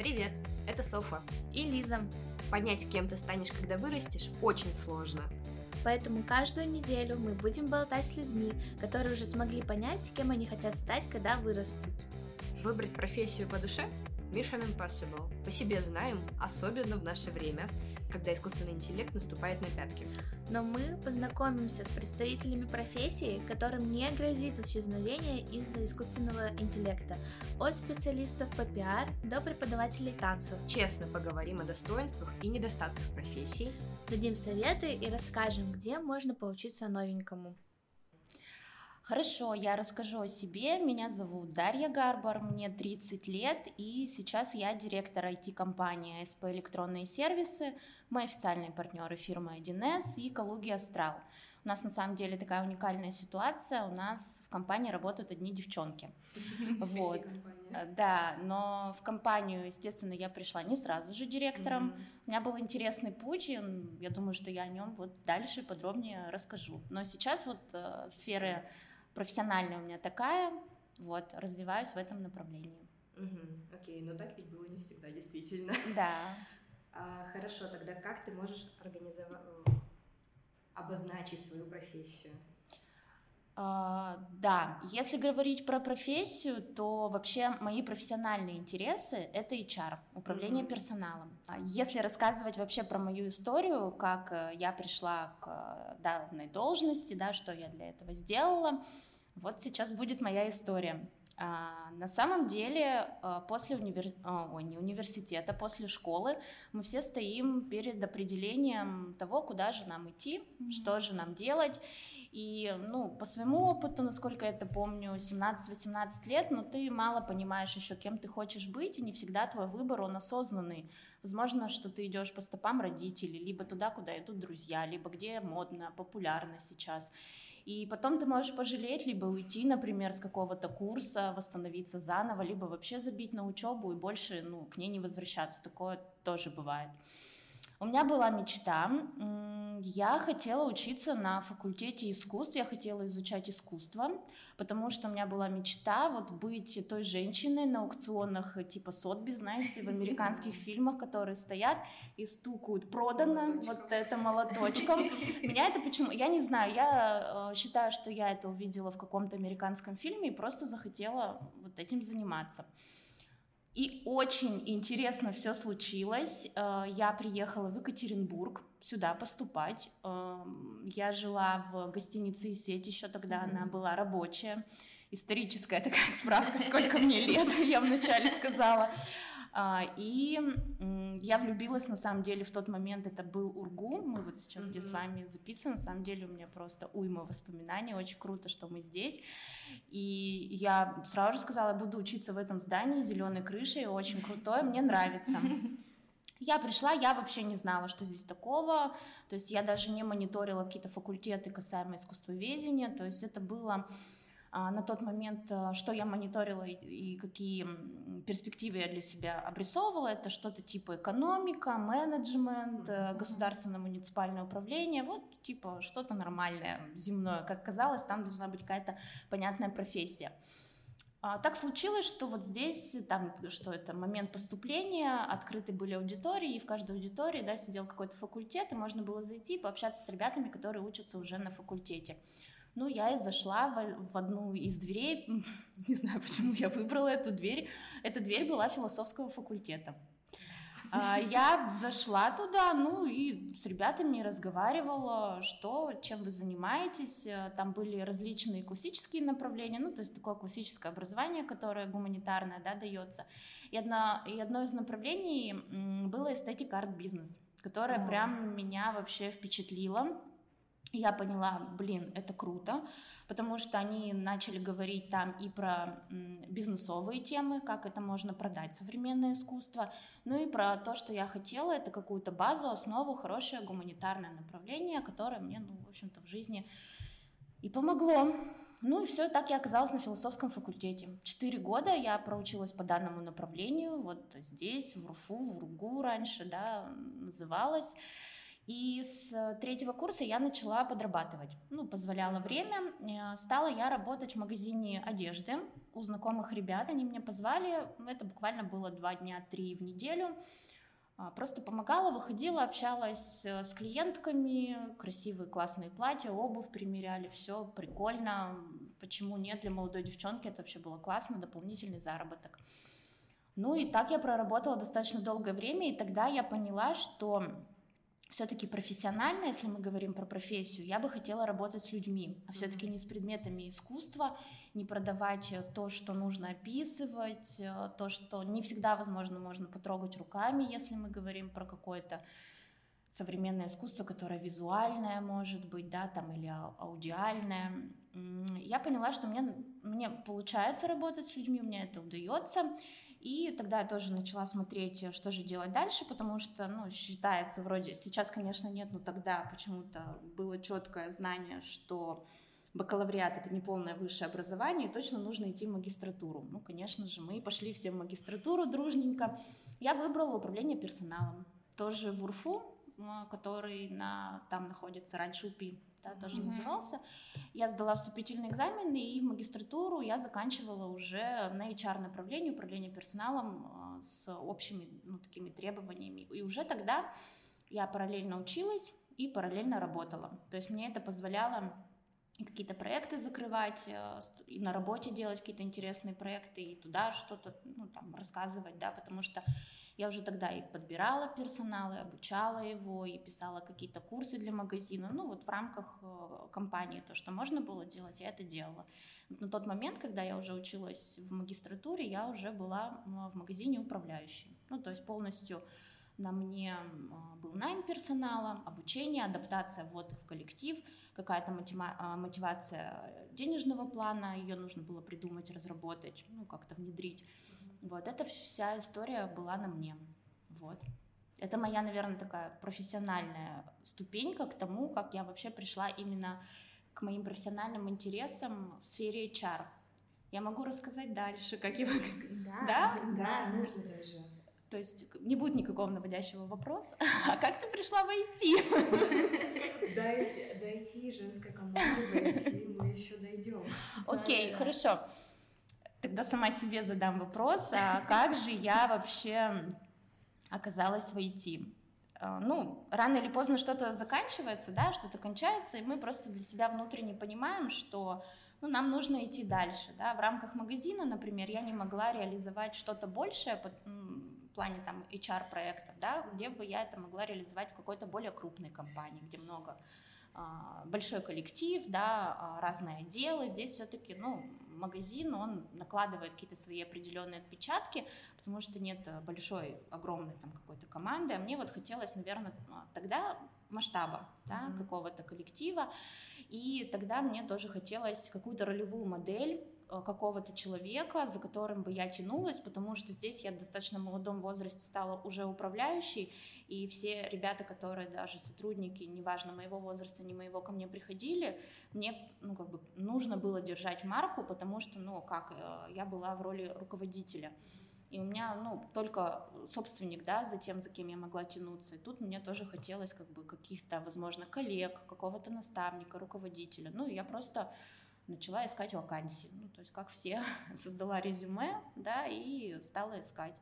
Привет, это Софа. И Лиза. Понять, кем ты станешь, когда вырастешь, очень сложно. Поэтому каждую неделю мы будем болтать с людьми, которые уже смогли понять, кем они хотят стать, когда вырастут. Выбрать профессию по душе Mission Impossible. По себе знаем, особенно в наше время, когда искусственный интеллект наступает на пятки. Но мы познакомимся с представителями профессии, которым не грозит исчезновение из-за искусственного интеллекта. От специалистов по пиар до преподавателей танцев. Честно поговорим о достоинствах и недостатках профессий. Дадим советы и расскажем, где можно поучиться новенькому. Хорошо, я расскажу о себе. Меня зовут Дарья Гарбар, мне 30 лет, и сейчас я директор IT-компании СП «Электронные сервисы». Мы официальные партнеры фирмы 1С и Калуги Астрал. У нас на самом деле такая уникальная ситуация. У нас в компании работают одни девчонки. Вот. Да, но в компанию, естественно, я пришла не сразу же директором. У меня был интересный путь, и я думаю, что я о нем вот дальше подробнее расскажу. Но сейчас вот э, сферы профессиональная у меня такая, вот, развиваюсь в этом направлении. Угу, окей, но так ведь было не всегда, действительно. Да. А, хорошо, тогда как ты можешь организовать, обозначить свою профессию? Uh, да, если говорить про профессию, то вообще мои профессиональные интересы — это HR, управление mm-hmm. персоналом. А если рассказывать вообще про мою историю, как э, я пришла к э, данной должности, да, что я для этого сделала, вот сейчас будет моя история. А, на самом деле, а, после универ... А, Ой, не университета, после школы мы все стоим перед определением того, куда же нам идти, mm-hmm. что же нам делать. И, ну, по своему опыту, насколько я это помню, 17-18 лет, но ты мало понимаешь еще, кем ты хочешь быть, и не всегда твой выбор, он осознанный. Возможно, что ты идешь по стопам родителей, либо туда, куда идут друзья, либо где модно, популярно сейчас. И потом ты можешь пожалеть, либо уйти, например, с какого-то курса, восстановиться заново, либо вообще забить на учебу и больше ну, к ней не возвращаться. Такое тоже бывает. У меня была мечта. Я хотела учиться на факультете искусств, я хотела изучать искусство, потому что у меня была мечта вот быть той женщиной на аукционах типа Сотби, знаете, в американских фильмах, которые стоят и стукают «продано», вот это молоточком. Меня это почему? Я не знаю, я э, считаю, что я это увидела в каком-то американском фильме и просто захотела вот этим заниматься. И очень интересно все случилось. Э, я приехала в Екатеринбург сюда поступать. Эм, я жила в гостинице и сеть еще тогда mm-hmm. она была рабочая. Историческая такая справка, сколько мне лет, я вначале сказала. А, и я влюбилась, на самом деле, в тот момент, это был Ургу, мы вот сейчас mm-hmm. где с вами записаны, на самом деле у меня просто уйма воспоминаний, очень круто, что мы здесь. И я сразу же сказала, буду учиться в этом здании, зеленой крышей, очень крутое, мне нравится. Я пришла, я вообще не знала, что здесь такого, то есть я даже не мониторила какие-то факультеты касаемо искусствоведения, то есть это было на тот момент, э, что я мониторила и, и какие перспективы я для себя обрисовывала, это что-то типа экономика, менеджмент, mm-hmm. государственное муниципальное управление, вот типа что-то нормальное, земное. Как казалось, там должна быть какая-то понятная профессия. А, так случилось, что вот здесь, там, что это, момент поступления, открыты были аудитории, и в каждой аудитории, да, сидел какой-то факультет, и можно было зайти и пообщаться с ребятами, которые учатся уже на факультете. Ну, я и зашла в, в одну из дверей, не знаю, почему я выбрала эту дверь. Эта дверь была философского факультета. А, я зашла туда, ну и с ребятами разговаривала, что, чем вы занимаетесь. Там были различные классические направления, ну то есть такое классическое образование, которое гуманитарное, да, дается. И одно, и одно из направлений было эстетика арт-бизнес, которое mm. прям меня вообще впечатлило я поняла, блин, это круто, потому что они начали говорить там и про бизнесовые темы, как это можно продать, современное искусство, ну и про то, что я хотела, это какую-то базу, основу, хорошее гуманитарное направление, которое мне, ну, в общем-то, в жизни и помогло. Ну и все, так я оказалась на философском факультете. Четыре года я проучилась по данному направлению, вот здесь, в РУФУ, в РУГУ раньше, да, называлась. И с третьего курса я начала подрабатывать. Ну, позволяло время. Э, стала я работать в магазине одежды у знакомых ребят. Они меня позвали. Это буквально было два дня, три в неделю. А, просто помогала, выходила, общалась э, с клиентками, красивые классные платья, обувь примеряли, все прикольно. Почему нет для молодой девчонки? Это вообще было классно, дополнительный заработок. Ну и так я проработала достаточно долгое время, и тогда я поняла, что все-таки профессионально, если мы говорим про профессию, я бы хотела работать с людьми, а все-таки не с предметами искусства, не продавать э, то, что нужно описывать, э, то, что не всегда, возможно, можно потрогать руками, если мы говорим про какое-то современное искусство, которое визуальное может быть, да, там, или аудиальное. Я поняла, что мне, мне получается работать с людьми, меня это удается, и тогда я тоже начала смотреть, э, что же делать дальше, потому что, ну, считается вроде, сейчас, конечно, нет, но тогда почему-то было четкое знание, что бакалавриат это не полное высшее образование, и точно нужно идти в магистратуру. Ну, конечно же, мы пошли все в магистратуру дружненько. Я выбрала управление персоналом, тоже в УРФУ, который на, там находится раньше УПИ да, тоже mm-hmm. назывался. Я сдала вступительные экзамены, и в магистратуру я заканчивала уже на HR-направлении, управление персоналом э, с общими ну, такими требованиями. И уже тогда я параллельно училась и параллельно работала. То есть мне это позволяло какие-то проекты закрывать, э, и на работе делать какие-то интересные проекты, и туда что-то ну, там, рассказывать, да, потому что я уже тогда и подбирала персонал, и обучала его, и писала какие-то курсы для магазина. Ну, вот в рамках э, компании то, что можно было делать, я это делала. На тот момент, когда я уже училась в магистратуре, я уже была в магазине управляющей. Ну, то есть полностью на мне был найм персонала, обучение, адаптация ввод в коллектив, какая-то а, мотивация денежного плана, ее нужно было придумать, разработать, ну, как-то внедрить. Вот, эта вся история была на мне. Вот. Это моя, наверное, такая профессиональная ступенька к тому, как я вообще пришла именно к моим профессиональным интересам в сфере HR. Я могу рассказать дальше, как я... Да, да, да, нужно даже. То есть не будет никакого наводящего вопроса. А как ты пришла в IT? Дайте, дайте женская команда в IT, мы еще дойдем. Окей, хорошо. Тогда сама себе задам вопрос, а как же я вообще оказалась в IT? А, ну, рано или поздно что-то заканчивается, да, что-то кончается, и мы просто для себя внутренне понимаем, что ну, нам нужно идти дальше, да, в рамках магазина, например, я не могла реализовать что-то большее в плане там HR-проектов, да, где бы я это могла реализовать в какой-то более крупной компании, где много а, большой коллектив, да, а, разные отделы. Здесь все-таки, ну, магазин, он накладывает какие-то свои определенные отпечатки, потому что нет большой, огромной там какой-то команды. А мне вот хотелось, наверное, тогда масштаба, да, mm-hmm. какого-то коллектива. И тогда мне тоже хотелось какую-то ролевую модель Э, какого-то человека, за которым бы я тянулась, потому что здесь я в достаточно молодом возрасте стала уже управляющей, и все ребята, которые даже сотрудники, неважно моего возраста, не моего, ко мне приходили, мне ну, как бы нужно было держать марку, потому что, ну, как, э, я была в роли руководителя. И у меня, ну, только собственник, да, за тем, за кем я могла тянуться. И тут мне тоже хотелось, как бы, каких-то, возможно, коллег, какого-то наставника, руководителя. Ну, я просто начала искать вакансии. Ну, то есть, как все, создала резюме, да, и стала искать.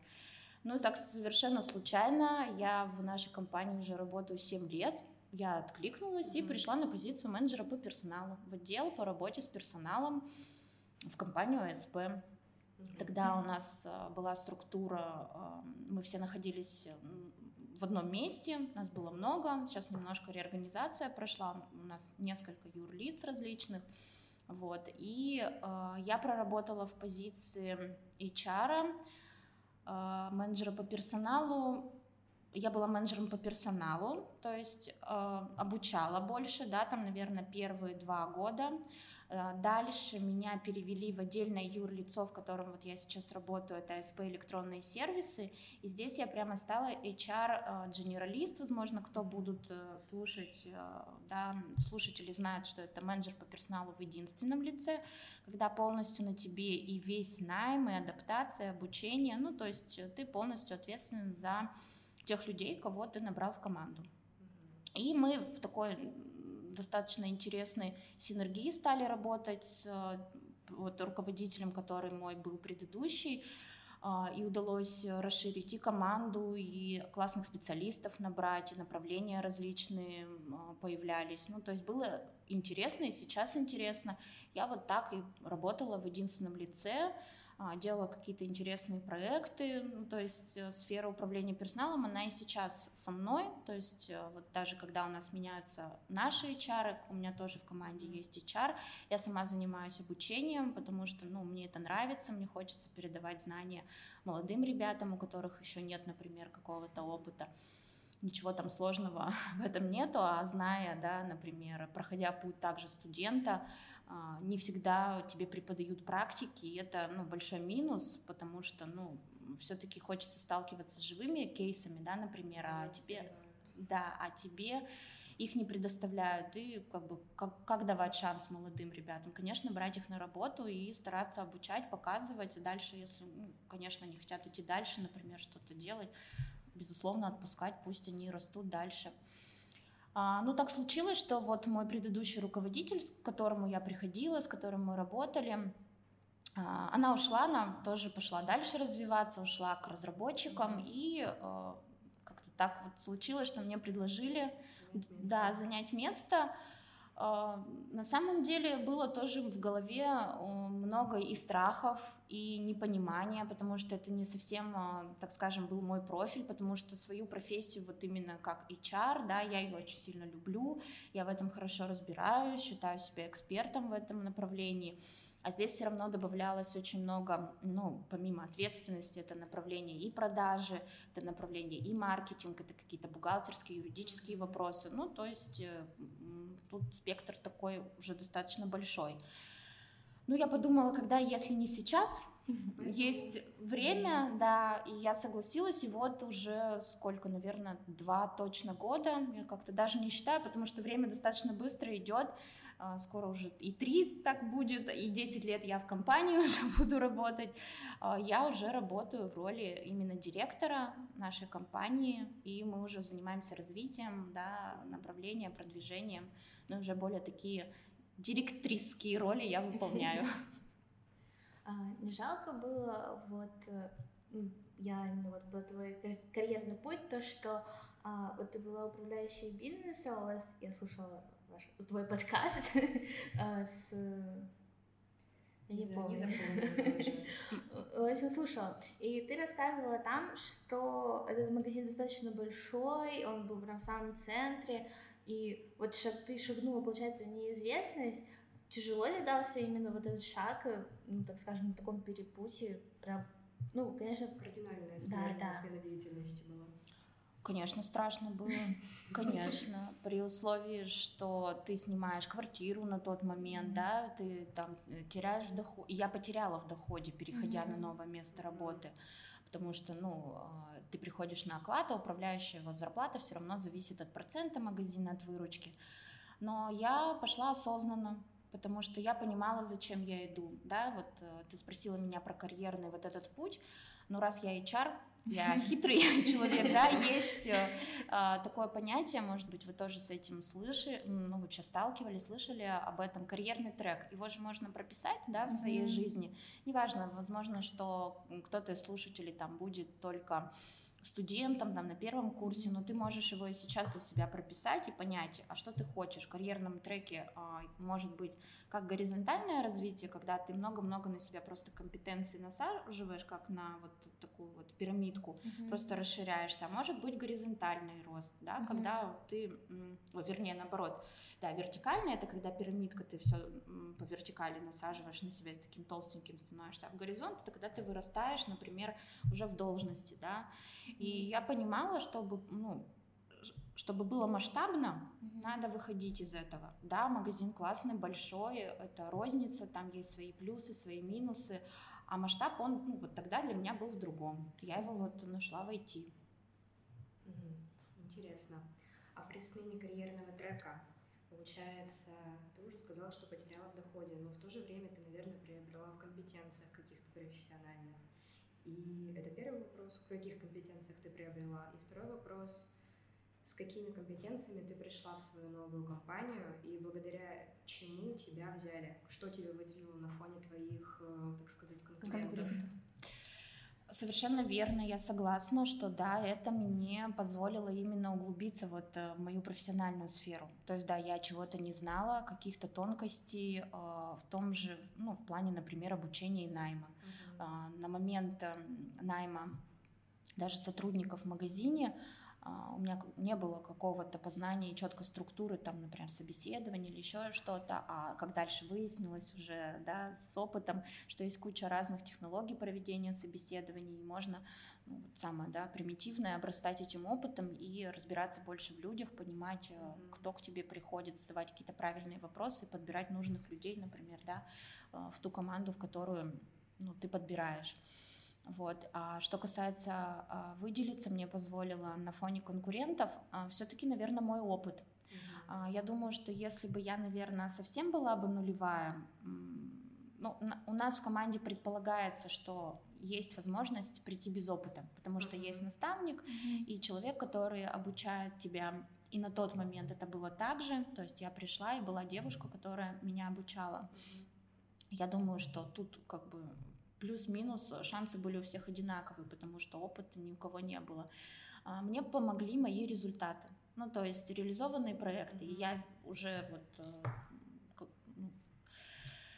Ну, так совершенно случайно я в нашей компании уже работаю 7 лет, я откликнулась mm-hmm. и пришла на позицию менеджера по персоналу, в отдел по работе с персоналом в компанию АСП. Тогда у нас а, была структура, а, мы все находились в одном месте, нас было много, сейчас немножко реорганизация прошла, у нас несколько юрлиц различных, вот. И э, я проработала в позиции HR, менеджера по персоналу. Я была менеджером по персоналу, то есть э, обучала больше, да, там, наверное, первые два года. Э, дальше меня перевели в отдельное юрлицо, в котором вот я сейчас работаю, это СП электронные сервисы. И здесь я прямо стала HR-генералист, э, возможно, кто будут э, слушать, да, слушатели знают, что это менеджер по персоналу в единственном лице, когда полностью на тебе и весь найм, и адаптация, обучение, ну, то есть ты полностью ответственен за тех людей, кого ты набрал в команду. И мы в такой достаточно интересной синергии стали работать с вот, руководителем, который мой был предыдущий, а, и удалось расширить и команду, и классных специалистов набрать, и направления различные а, появлялись. Ну, то есть было интересно, и сейчас интересно. Я вот так и работала в единственном лице, делала какие-то интересные проекты, ну, то есть э, сфера управления персоналом, она и сейчас со мной, то есть э, вот даже когда у нас меняются наши HR, у меня тоже в команде есть HR, я сама занимаюсь обучением, потому что, ну, мне это нравится, мне хочется передавать знания молодым ребятам, у которых еще нет, например, какого-то опыта ничего там сложного в этом нету, а зная, да, например, проходя путь также студента, а, не всегда тебе преподают практики, и это ну, большой минус, потому что ну, все-таки хочется сталкиваться с живыми кейсами, да, например, а тебе, да, а тебе их не предоставляют, и как бы как, как давать шанс молодым ребятам? Конечно, брать их на работу и стараться обучать, показывать, дальше, если, ну, конечно, они хотят идти дальше, например, что-то делать, безусловно, отпускать, пусть они растут дальше. А, ну, так случилось, что вот мой предыдущий руководитель, к которому я приходила, с которым мы работали, а, она ушла, она тоже пошла дальше развиваться, ушла к разработчикам, и а, как-то так вот случилось, что мне предложили занять место. Да, занять место на самом деле было тоже в голове много и страхов, и непонимания, потому что это не совсем, а, так скажем, был мой профиль, потому что свою профессию вот именно как HR, да, я ее очень сильно люблю, я в этом хорошо разбираюсь, считаю себя экспертом в этом направлении. А здесь все равно добавлялось очень много, ну, помимо ответственности, это направление и продажи, это направление и маркетинг, это какие-то бухгалтерские, юридические вопросы. Ну, то есть э, тут спектр такой уже достаточно большой. Ну, я подумала, когда, если не сейчас, есть время, да, и я согласилась, и вот уже сколько, наверное, два точно года, я как-то даже не считаю, потому что время достаточно быстро идет, а, скоро уже и три так будет, и 10 лет я в компании уже буду работать. А, я уже работаю в роли именно директора нашей компании, и мы уже занимаемся развитием, да, направлением, продвижением, но уже более такие директрисские роли я выполняю. А, не жалко было вот э, я именно вот был твой карьерный путь, то, что а, вот ты была управляющей бизнеса, у вас, я слушала ваш, твой подкаст а, с... Я не помню. Очень слушала. И ты рассказывала там, что этот магазин достаточно большой, он был прям в самом центре, и вот шаг, ты шагнула, получается, в неизвестность. Тяжело ли дался именно вот этот шаг, ну, так скажем, на таком перепутье, прям, ну, конечно... Кардинальная смена, да, да. смена деятельности была. Конечно, страшно было, конечно, при условии, что ты снимаешь квартиру на тот момент, да, ты там э, теряешь в доходе. Я потеряла в доходе, переходя mm-hmm. на новое место работы, потому что, ну, а, ты приходишь на оклад, а управляющего зарплата все равно зависит от процента магазина, от выручки. Но я пошла осознанно, потому что я понимала, зачем я иду, да, вот э, ты спросила меня про карьерный вот этот путь, но раз я HR, я хитрый человек, да, есть э, а, такое понятие, может быть, вы тоже с этим слышали, ну, вообще сталкивались, слышали об этом, карьерный трек. Его же можно прописать, да, в своей mm-hmm. жизни. Неважно, возможно, что кто-то из слушателей там будет только студентом там на первом курсе, но ты можешь его и сейчас для себя прописать и понять, а что ты хочешь. В карьерном треке а, может быть как горизонтальное развитие, когда ты много-много на себя просто компетенции насаживаешь, как на вот такую вот пирамидку, mm-hmm. просто расширяешься. А может быть горизонтальный рост, да, mm-hmm. когда ты, о, вернее наоборот, да, вертикальный это когда пирамидка ты все по вертикали насаживаешь на себя с таким толстеньким становишься, а в горизонт это когда ты вырастаешь, например, уже в должности, да, и я понимала, чтобы, ну, чтобы было масштабно, mm-hmm. надо выходить из этого. Да, магазин классный, большой, это розница, там есть свои плюсы, свои минусы, а масштаб, он, ну, вот тогда для меня был в другом. Я его вот нашла в IT. Mm-hmm. Интересно. А при смене карьерного трека, получается, ты уже сказала, что потеряла в доходе, но в то же время ты, наверное, приобрела в компетенциях каких-то профессиональных. И это первый вопрос, в каких компетенциях ты приобрела. И второй вопрос, с какими компетенциями ты пришла в свою новую компанию и благодаря чему тебя взяли? Что тебя выделило на фоне твоих, э, так сказать, конкурентов? конкурентов. Совершенно верно, я согласна, что да, это мне позволило именно углубиться вот э, в мою профессиональную сферу. То есть, да, я чего-то не знала, каких-то тонкостей э, в том же, ну, в плане, например, обучения и найма. Uh-huh. На момент эм, найма даже сотрудников в магазине у меня не было какого-то познания и четкой структуры, там, например, собеседования или еще что-то, а как дальше выяснилось уже, да, с опытом, что есть куча разных технологий проведения собеседований, и можно, ну, вот самое, да, примитивное, обрастать этим опытом и разбираться больше в людях, понимать, mm-hmm. кто к тебе приходит, задавать какие-то правильные вопросы, подбирать нужных людей, например, да, э, в ту команду, в которую, ну, ты подбираешь. Вот. А что касается а, выделиться, мне позволило на фоне конкурентов а, все-таки, наверное, мой опыт. Mm-hmm. Я думаю, что если бы я, наверное, совсем была бы нулевая, ну, у нас в команде предполагается, что есть возможность прийти без опыта, потому что есть наставник mm-hmm. и человек, который обучает тебя. И на тот момент это было так же, то есть я пришла и была девушка, которая меня обучала. Я думаю, что тут как бы плюс-минус шансы были у всех одинаковые, потому что опыта ни у кого не было. А, мне помогли мои результаты, ну то есть реализованные проекты. И я уже вот э, ну,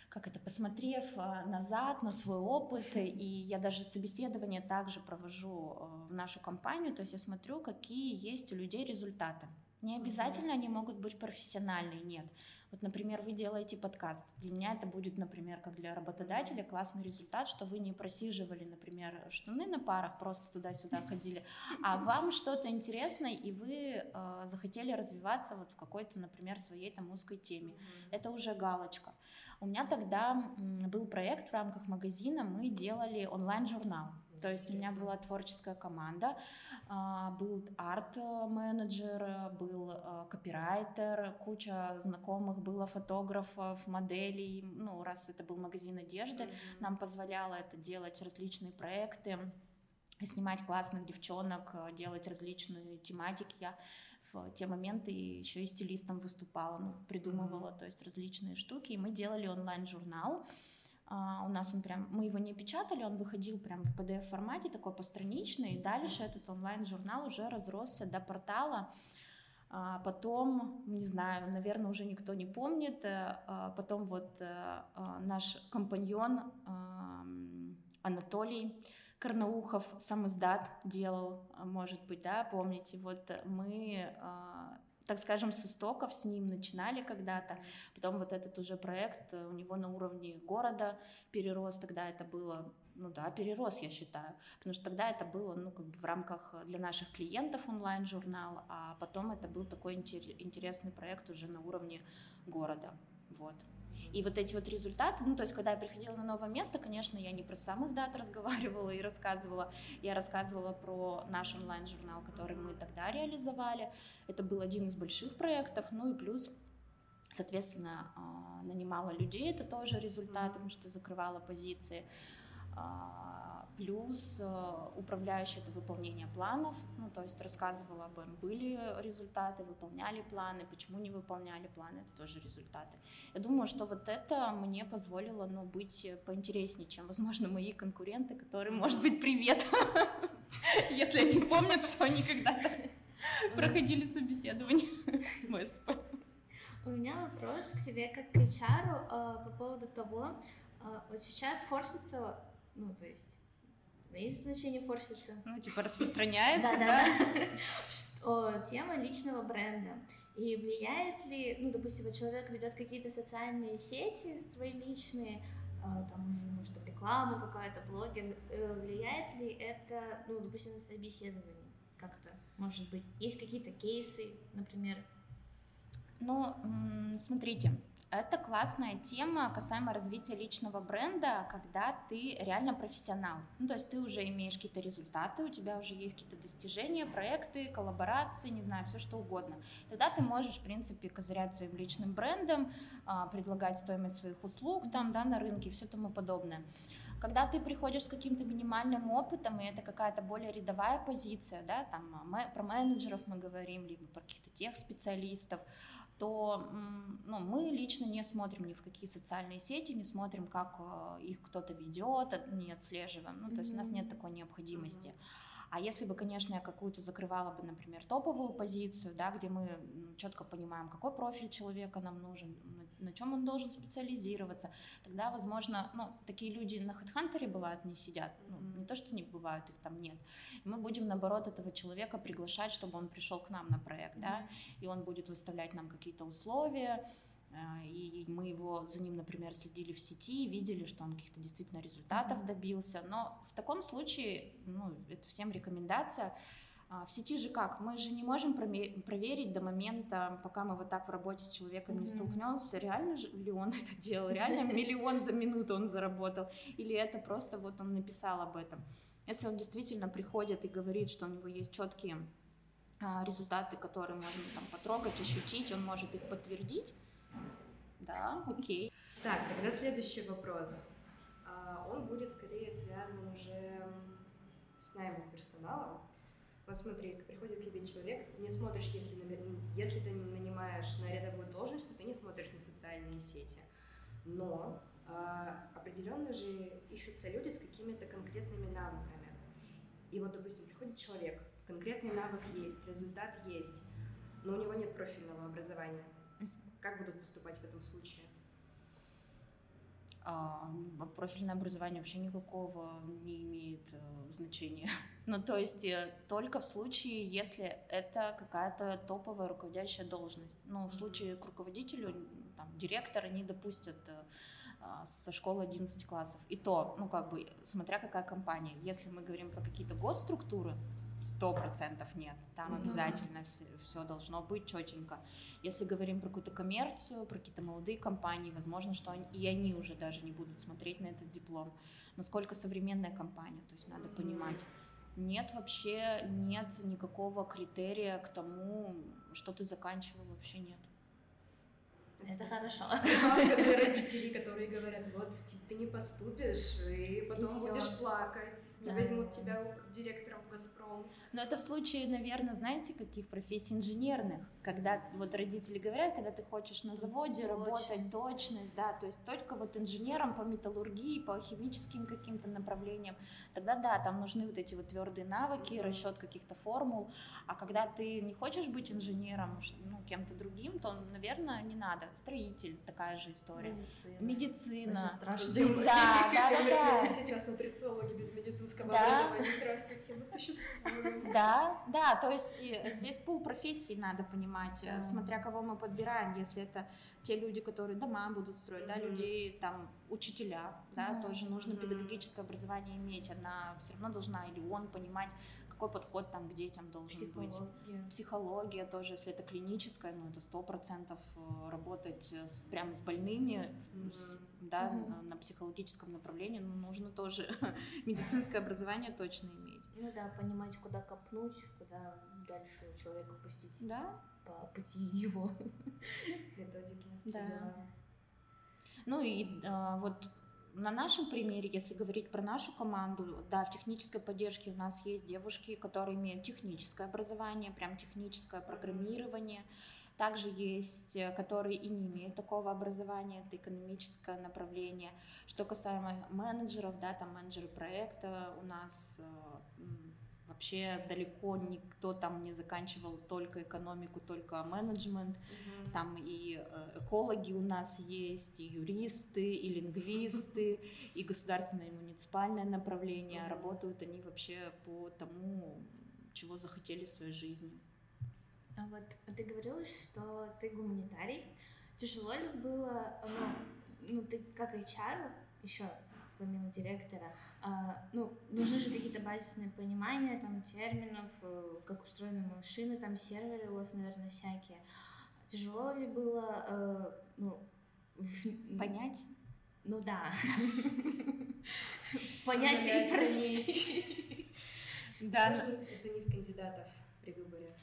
как это, посмотрев а, назад на свой опыт, и я даже собеседование также провожу э, в нашу компанию, то есть я смотрю, какие есть у людей результаты. Не обязательно они могут быть профессиональные, нет. Вот, например, вы делаете подкаст. Для меня это будет, например, как для работодателя классный результат, что вы не просиживали, например, штаны на парах, просто туда-сюда ходили, а вам что-то интересное, и вы э, захотели развиваться вот в какой-то, например, своей там узкой теме. Это уже галочка. У меня тогда был проект в рамках магазина, мы делали онлайн-журнал. То есть у меня была творческая команда, а, был арт-менеджер, был а, копирайтер, куча знакомых было фотографов, моделей. Ну, раз это был магазин одежды, mm-hmm. нам позволяло это делать различные проекты, снимать классных девчонок, делать различные тематики. Я в те моменты еще и стилистом выступала, ну, придумывала, mm-hmm. то есть различные штуки. И мы делали онлайн-журнал. Uh, у нас он прям, мы его не печатали, он выходил прям в PDF формате, такой постраничный, и дальше этот онлайн-журнал уже разросся до портала. Uh, потом, не знаю, наверное, уже никто не помнит, uh, потом вот наш компаньон Анатолий Карнаухов сам издат делал, может быть, да, помните, вот мы так скажем, с истоков с ним начинали когда-то. Потом вот этот уже проект э, у него на уровне города перерос, тогда это было ну да, перерос, я считаю, потому что тогда это было, ну, как бы в рамках для наших клиентов онлайн-журнал, а потом это был такой интересный проект уже на уровне города, вот. И вот эти вот результаты, ну, то есть, когда я приходила на новое место, конечно, я не про сам издат разговаривала и рассказывала, я рассказывала про наш онлайн-журнал, который мы тогда реализовали. Это был один из больших проектов, ну и плюс соответственно, а, нанимала людей, это тоже результат, потому что закрывала позиции. Плюс э, управляющий это выполнение планов, ну, то есть рассказывала об этом, были результаты, выполняли планы, почему не выполняли планы, это тоже результаты. Я думаю, что вот это мне позволило, ну, быть поинтереснее, чем, возможно, мои конкуренты, которые, может быть, привет, если они помнят, что они когда-то проходили собеседование в МСП. У меня вопрос к тебе как к HR э, по поводу того, э, вот сейчас форсится, ну, то есть есть значение форсится? Ну, типа распространяется, да? Что тема личного бренда. И влияет ли, ну, допустим, вот человек ведет какие-то социальные сети свои личные, а, там уже, может, реклама какая-то, блогер, э, влияет ли это, ну, допустим, на собеседование как-то, может быть? Есть какие-то кейсы, например? Ну, смотрите, это классная тема касаемо развития личного бренда, когда ты реально профессионал. Ну, то есть ты уже имеешь какие-то результаты, у тебя уже есть какие-то достижения, проекты, коллаборации, не знаю, все что угодно. Тогда ты можешь, в принципе, козырять своим личным брендом, а, предлагать стоимость своих услуг там, да, на рынке и все тому подобное. Когда ты приходишь с каким-то минимальным опытом, и это какая-то более рядовая позиция, да, там мы, про менеджеров мы говорим, либо про каких-то тех специалистов, то ну, мы лично не смотрим ни в какие социальные сети, не смотрим, как э, их кто-то ведет, не отслеживаем. Ну, то есть у нас нет такой необходимости. Mm-hmm. А если бы, конечно, я какую-то закрывала бы, например, топовую позицию, да, где мы четко понимаем, какой профиль человека нам нужен, на, чем он должен специализироваться, тогда, возможно, ну, такие люди на HeadHunter бывают не сидят, ну, не то, что не бывают, их там нет. И мы будем, наоборот, этого человека приглашать, чтобы он пришел к нам на проект, да, и он будет выставлять нам какие-то условия, и мы его за ним, например, следили в сети, видели, что он каких-то действительно результатов добился. Но в таком случае, ну, это всем рекомендация. А, в сети же как? Мы же не можем проверить до момента, пока мы вот так в работе с человеком mm-hmm. не столкнемся, реально ли он это делал, реально миллион за минуту он заработал, или это просто вот он написал об этом. Если он действительно приходит и говорит, что у него есть четкие а, результаты, которые можно там потрогать, ощутить, он может их подтвердить, да, окей. Так, тогда следующий вопрос. А, он будет скорее связан уже с наймом персонала. Вот смотри, приходит к тебе человек, не смотришь, если, если ты нанимаешь на рядовую должность, то ты не смотришь на социальные сети. Но а, определенно же ищутся люди с какими-то конкретными навыками. И вот, допустим, приходит человек, конкретный навык есть, результат есть, но у него нет профильного образования. Как будут поступать в этом случае? А, профильное образование вообще никакого не имеет э, значения. ну, то есть э, только в случае, если это какая-то топовая руководящая должность. Ну, в случае к руководителю, там, директора не допустят э, а, со школы 11 классов. И то, ну, как бы, смотря какая компания. Если мы говорим про какие-то госструктуры, сто процентов нет. Там mm-hmm. обязательно все, все должно быть четенько. Если говорим про какую-то коммерцию, про какие-то молодые компании, возможно, что они, и они уже даже не будут смотреть на этот диплом. Насколько современная компания, то есть надо mm-hmm. понимать. Нет вообще, нет никакого критерия к тому, что ты заканчивал, вообще нет. Это хорошо. родители, которые говорят, вот типа, ты не поступишь, и потом и будешь плакать, не да. возьмут тебя директором в Газпром. Но это в случае, наверное, знаете, каких профессий инженерных, когда вот родители говорят, когда ты хочешь на заводе точность. работать, точность, да, то есть только вот инженером по металлургии, по химическим каким-то направлениям, тогда да, там нужны вот эти вот твердые навыки, mm-hmm. расчет каких-то формул, а когда ты не хочешь быть инженером, ну, кем-то другим, то, наверное, не надо строитель, такая же история. Медицина. Медицина. Страшно. Да, да, да, да. Сейчас нутрициологи без медицинского да. образования. Здравствуйте, мы существуем. Да, да, то есть здесь пул профессий надо понимать, да. смотря кого мы подбираем, если это те люди, которые дома будут строить, mm-hmm. да, людей, там, учителя, да, mm-hmm. тоже нужно mm-hmm. педагогическое образование иметь, она все равно должна, или он понимать, какой подход там к детям должен Психология. быть. Психология тоже, если это клиническая, ну это сто процентов э, работать с, прямо с больными, mm-hmm. с, да, mm-hmm. на, на психологическом направлении, ну, нужно тоже медицинское образование точно иметь. Ну да, понимать, куда копнуть, куда дальше человека пустить. Да. По пути его. Методики, да. Ну и а, вот на нашем примере, если говорить про нашу команду, да, в технической поддержке у нас есть девушки, которые имеют техническое образование, прям техническое программирование. Также есть, э, которые и не имеют такого образования, это экономическое направление. Что касаемо менеджеров, да, там менеджеры проекта у нас э, Вообще далеко никто там не заканчивал только экономику, только менеджмент. Угу. Там и э, экологи у нас есть, и юристы, и лингвисты, и государственное и муниципальное направление. Работают они вообще по тому, чего захотели в своей жизни. А вот ты говорила, что ты гуманитарий. Тяжело ли было, ну, ну ты как HR еще помимо директора, а, ну, нужны же какие-то базисные понимания, там, терминов, э, как устроены машины, там, серверы у вас, наверное, всякие. Тяжело ли было, э, ну, понять? Ну да. Понять и простить. Да. Оценить кандидатов при выборе.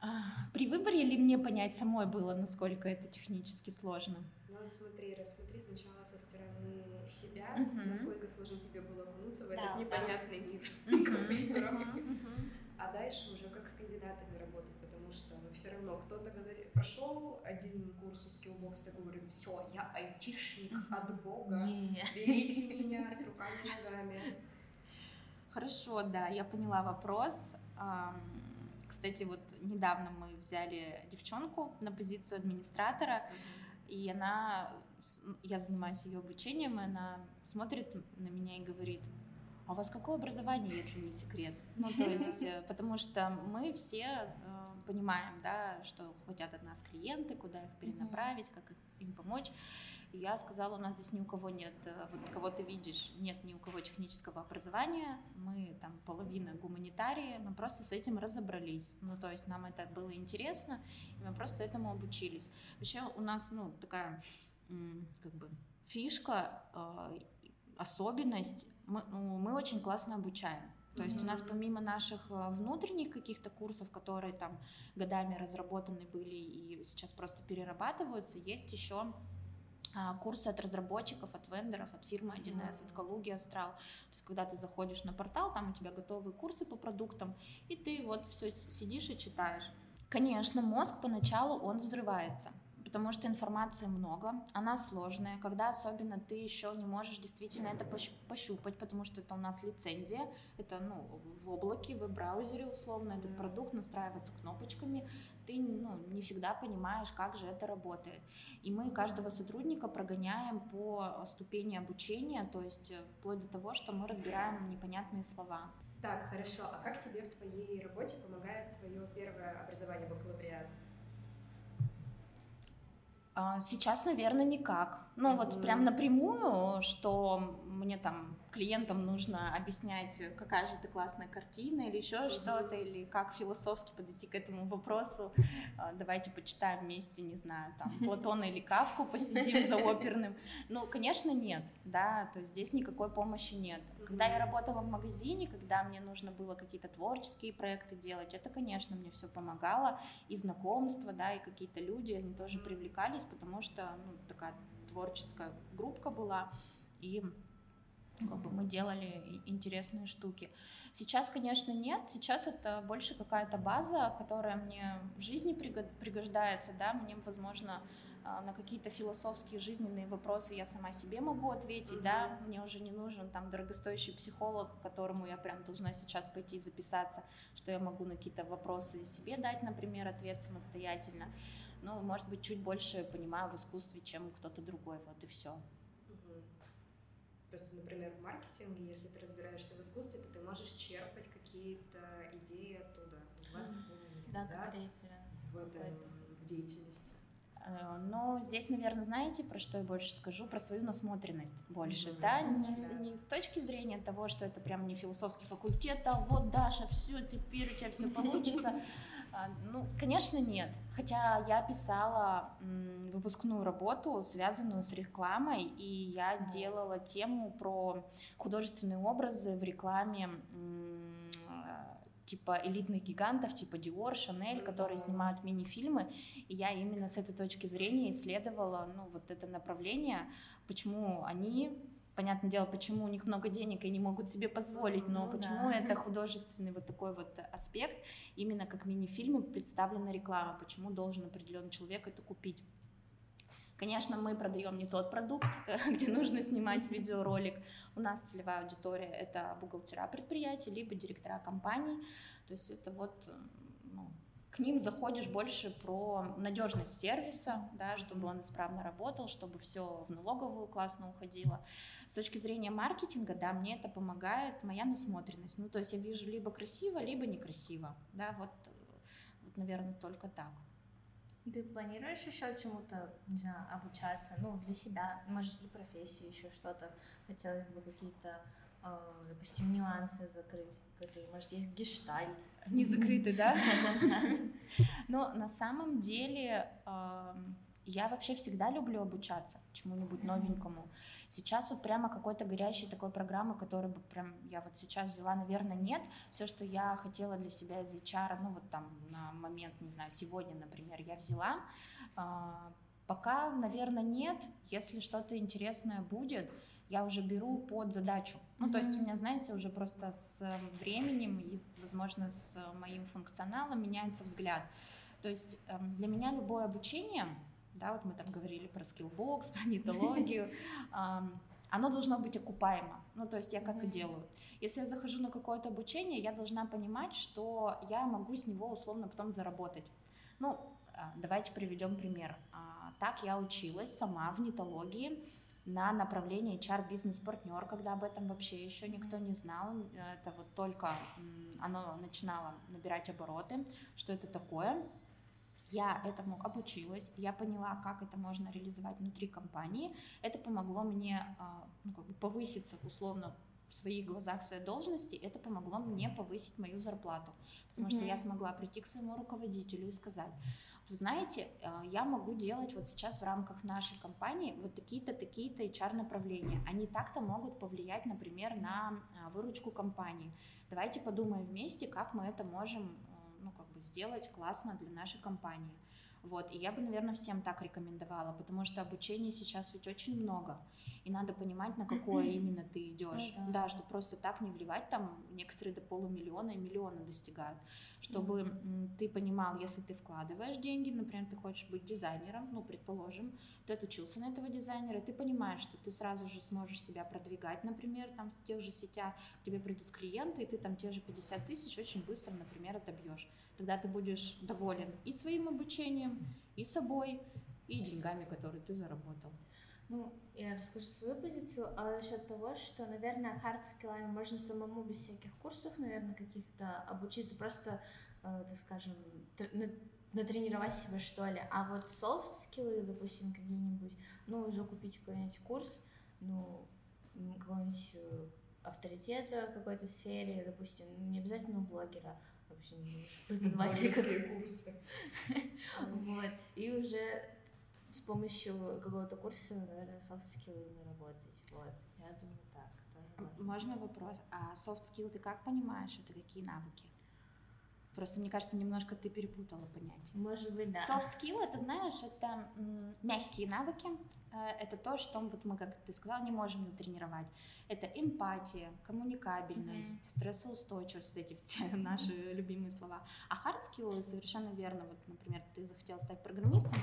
А, при выборе ли мне понять самой было, насколько это технически сложно? Ну, смотри, рассмотри сначала со стороны себя, uh-huh. насколько сложно тебе было окунуться в да, этот непонятный да. мир uh-huh. компьютеров. Uh-huh. А дальше уже как с кандидатами работать, потому что ну, все равно кто-то говорит, прошел один курс у Skillbox, такой говорит, все, я айтишник uh-huh. от бога, yeah. берите меня с руками и ногами. Хорошо, да, я поняла вопрос. Кстати, вот недавно мы взяли девчонку на позицию администратора, и она, я занимаюсь ее обучением, и она смотрит на меня и говорит, а у вас какое образование, если не секрет? Ну, то есть, э, потому что мы все э, понимаем, да, что хотят от нас клиенты, куда их перенаправить, как им помочь. И я сказала, у нас здесь ни у кого нет, э, вот кого ты видишь, нет ни у кого технического образования, мы там половина гуманитарии, мы просто с этим разобрались. Ну, то есть нам это было интересно, и мы просто этому обучились. Вообще у нас, ну, такая, как бы, фишка, э, особенность, мы, ну, мы очень классно обучаем. То есть mm-hmm. у нас помимо наших э, внутренних каких-то курсов, которые там годами разработаны были и сейчас просто перерабатываются, есть еще курсы от разработчиков, от вендоров, от фирмы 1С, от Калуги Астрал. То есть, когда ты заходишь на портал, там у тебя готовые курсы по продуктам, и ты вот все сидишь и читаешь. Конечно, мозг поначалу он взрывается потому что информации много, она сложная, когда особенно ты еще не можешь действительно это пощупать, потому что это у нас лицензия, это ну, в облаке, в браузере условно этот продукт настраивается кнопочками, ты ну, не всегда понимаешь, как же это работает. И мы каждого сотрудника прогоняем по ступени обучения, то есть э, вплоть до того, что мы разбираем непонятные слова. Так, хорошо. А как тебе в твоей работе помогает твое первое образование бакалавриат? А, сейчас, наверное, никак. Ну, вот прям напрямую, что мне там клиентам нужно объяснять, какая же это классная картина или еще mm-hmm. что-то, или как философски подойти к этому вопросу. А, давайте почитаем вместе, не знаю, там, Платона или Кавку, посидим за оперным. Ну, конечно, нет, да, то есть здесь никакой помощи нет. Когда я работала в магазине, когда мне нужно было какие-то творческие проекты делать, это, конечно, мне все помогало, и знакомства, да, и какие-то люди, они тоже привлекались, потому что, ну, такая творческая группа была, и как бы мы делали интересные штуки. Сейчас, конечно, нет. Сейчас это больше какая-то база, которая мне в жизни пригождается, да, мне, возможно, а, на какие-то философские жизненные вопросы я сама себе могу ответить, mm-hmm. да, мне уже не нужен там дорогостоящий психолог, к которому я прям должна сейчас пойти записаться, что я могу на какие-то вопросы себе дать, например, ответ самостоятельно. Ну, может быть, чуть больше понимаю в искусстве, чем кто-то другой, вот и все. Просто, например, в маркетинге, если ты разбираешься в искусстве, то ты можешь черпать какие-то идеи оттуда. У вас такого нет, да? да? референс. В, этом, в деятельности. Э, но здесь, наверное, знаете, про что я больше скажу? Про свою насмотренность больше, mm-hmm. да? Не, не с точки зрения того, что это прям не философский факультет, а вот, Даша, все, теперь у тебя все получится. А, ну, конечно, нет. Хотя я писала выпускную работу, связанную с рекламой, и я делала тему про художественные образы в рекламе типа элитных гигантов, типа Dior, Chanel, которые снимают мини-фильмы, и я именно с этой точки зрения исследовала, ну, вот это направление, почему они понятное дело, почему у них много денег и не могут себе позволить, но ну, почему да. это художественный вот такой вот аспект, именно как мини-фильмы представлена реклама, почему должен определенный человек это купить. Конечно, мы продаем не тот продукт, где нужно снимать видеоролик. У нас целевая аудитория — это бухгалтера предприятий, либо директора компаний. То есть это вот ну, к ним заходишь больше про надежность сервиса, да, чтобы он исправно работал, чтобы все в налоговую классно уходило. С точки зрения маркетинга, да, мне это помогает моя насмотренность. Ну, то есть я вижу либо красиво, либо некрасиво, да, вот, вот наверное, только так. Ты планируешь еще чему-то, не знаю, обучаться, ну, для себя, может, для профессии еще что-то, хотелось бы какие-то, э, допустим, нюансы закрыть, какие, может, есть гештальт. Не закрытый, да? Но на самом деле Я вообще всегда люблю обучаться чему-нибудь новенькому. Сейчас вот прямо какой-то горящей такой программы, которую бы прям я вот сейчас взяла, наверное, нет. Все, что я хотела для себя из HR, ну вот там на момент, не знаю, сегодня, например, я взяла. А, пока, наверное, нет. Если что-то интересное будет, я уже беру под задачу. Ну, mm-hmm. то есть у меня, знаете, уже просто с временем и, возможно, с моим функционалом меняется взгляд. То есть эм, для меня любое обучение, да, вот мы там говорили про скиллбокс, про нетологию, оно должно быть окупаемо. Ну, то есть я как и делаю. Если я захожу на какое-то обучение, я должна понимать, что я могу с него условно потом заработать. Ну, а, давайте приведем пример. А, так я училась сама в нетологии на направлении HR бизнес-партнер, когда об этом вообще еще никто не знал. Это вот только оно начинало набирать обороты, что это такое. Я этому обучилась, я поняла, как это можно реализовать внутри компании. Это помогло мне а, ну, как бы повыситься условно в своих глазах своей должности, это помогло мне повысить мою зарплату, потому mm-hmm. что я смогла прийти к своему руководителю и сказать, вы знаете, а, я могу делать вот сейчас в рамках нашей компании вот такие-то, такие-то HR-направления. Они так-то могут повлиять, например, на а, выручку компании. Давайте подумаем вместе, как мы это можем сделать классно для нашей компании. Вот, и я бы, наверное, всем так рекомендовала, потому что обучения сейчас ведь очень много, и надо понимать, на какое именно ты идешь. Ну, да. да, чтобы просто так не вливать, там некоторые до полумиллиона и миллиона достигают, чтобы mm-hmm. ты понимал, если ты вкладываешь деньги, например, ты хочешь быть дизайнером, ну, предположим, ты отучился на этого дизайнера, ты понимаешь, что ты сразу же сможешь себя продвигать, например, там в тех же сетях, к тебе придут клиенты, и ты там те же 50 тысяч очень быстро, например, отобьешь тогда ты будешь доволен и своим обучением, и собой, и деньгами, которые ты заработал. Ну, я расскажу свою позицию а насчет того, что, наверное, хард-скиллами можно самому без всяких курсов, наверное, каких-то обучиться, просто, э, так скажем, натренировать себя, что ли. А вот софт-скиллы, допустим, какие-нибудь, ну, уже купить какой-нибудь курс, ну, какого-нибудь э, авторитета в какой-то сфере, допустим, не обязательно у блогера, вообще преподавательские курсы. Вот. И уже с помощью какого-то курса, наверное, soft skill ы наработать. Вот. Я думаю, так. Можно вопрос? А soft skill ты как понимаешь? Это какие навыки? Просто, мне кажется, немножко ты перепутала понятие. Может быть, да. Soft skill, это, знаешь, это мягкие навыки. Э, это то, что вот мы, как ты сказала, не можем натренировать. Это эмпатия, коммуникабельность, mm-hmm. стрессоустойчивость, вот эти все наши любимые слова. А hard skill совершенно верно. Вот, например, ты захотела стать программистом,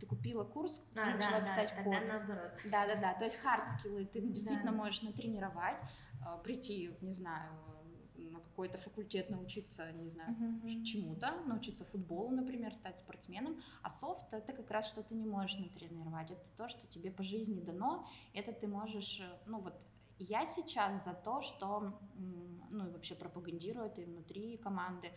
ты купила курс, а, начала да, писать да, код. Тогда наоборот. Да, да, да. То есть hard skills ты действительно да. можешь натренировать, э, прийти, не знаю, на какой-то факультет научиться, не знаю, uh-huh. чему-то, научиться футболу, например, стать спортсменом, а софт — это как раз что ты не можешь натренировать, это то, что тебе по жизни дано, это ты можешь, э, ну вот, я сейчас за то, что, ну и вообще пропагандирую это и внутри команды,